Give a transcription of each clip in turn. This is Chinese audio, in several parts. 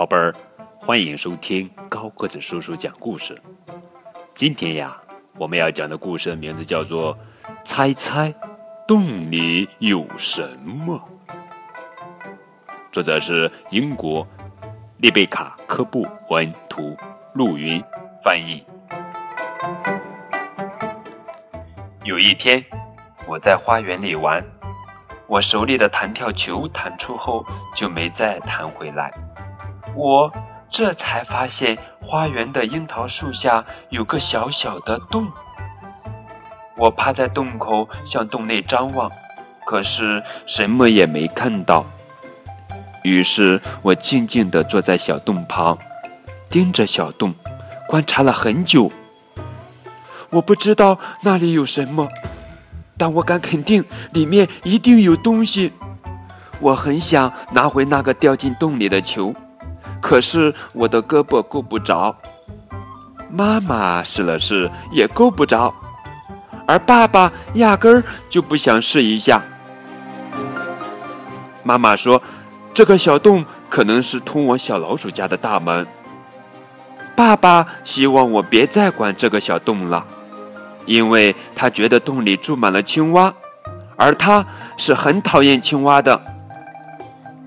宝贝儿，欢迎收听高个子叔叔讲故事。今天呀，我们要讲的故事名字叫做《猜猜洞里有什么》，作者是英国丽贝卡·科布文图，陆云翻译。有一天，我在花园里玩。我手里的弹跳球弹出后就没再弹回来，我这才发现花园的樱桃树下有个小小的洞。我趴在洞口向洞内张望，可是什么也没看到。于是我静静地坐在小洞旁，盯着小洞，观察了很久。我不知道那里有什么。但我敢肯定，里面一定有东西。我很想拿回那个掉进洞里的球，可是我的胳膊够不着。妈妈试了试，也够不着，而爸爸压根儿就不想试一下。妈妈说：“这个小洞可能是通往小老鼠家的大门。”爸爸希望我别再管这个小洞了。因为他觉得洞里住满了青蛙，而他是很讨厌青蛙的。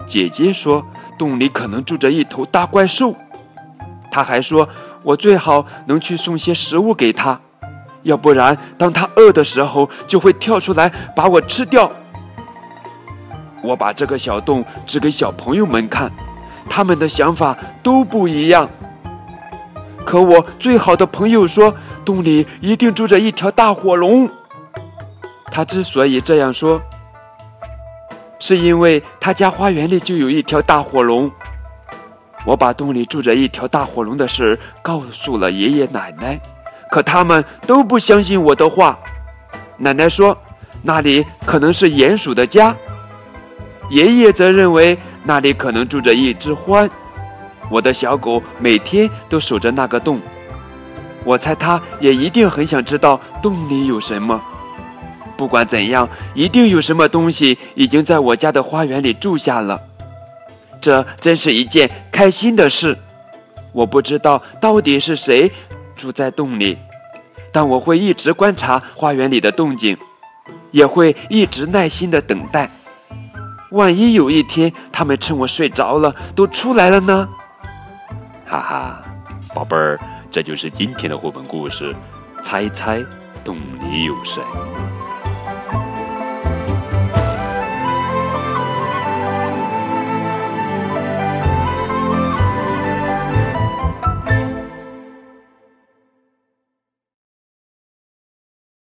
姐姐说，洞里可能住着一头大怪兽。他还说，我最好能去送些食物给他，要不然当他饿的时候，就会跳出来把我吃掉。我把这个小洞指给小朋友们看，他们的想法都不一样。可我最好的朋友说，洞里一定住着一条大火龙。他之所以这样说，是因为他家花园里就有一条大火龙。我把洞里住着一条大火龙的事告诉了爷爷奶奶，可他们都不相信我的话。奶奶说，那里可能是鼹鼠的家。爷爷则认为那里可能住着一只獾。我的小狗每天都守着那个洞，我猜它也一定很想知道洞里有什么。不管怎样，一定有什么东西已经在我家的花园里住下了。这真是一件开心的事。我不知道到底是谁住在洞里，但我会一直观察花园里的动静，也会一直耐心的等待。万一有一天他们趁我睡着了都出来了呢？哈哈，宝贝儿，这就是今天的绘本故事。猜猜洞里有谁？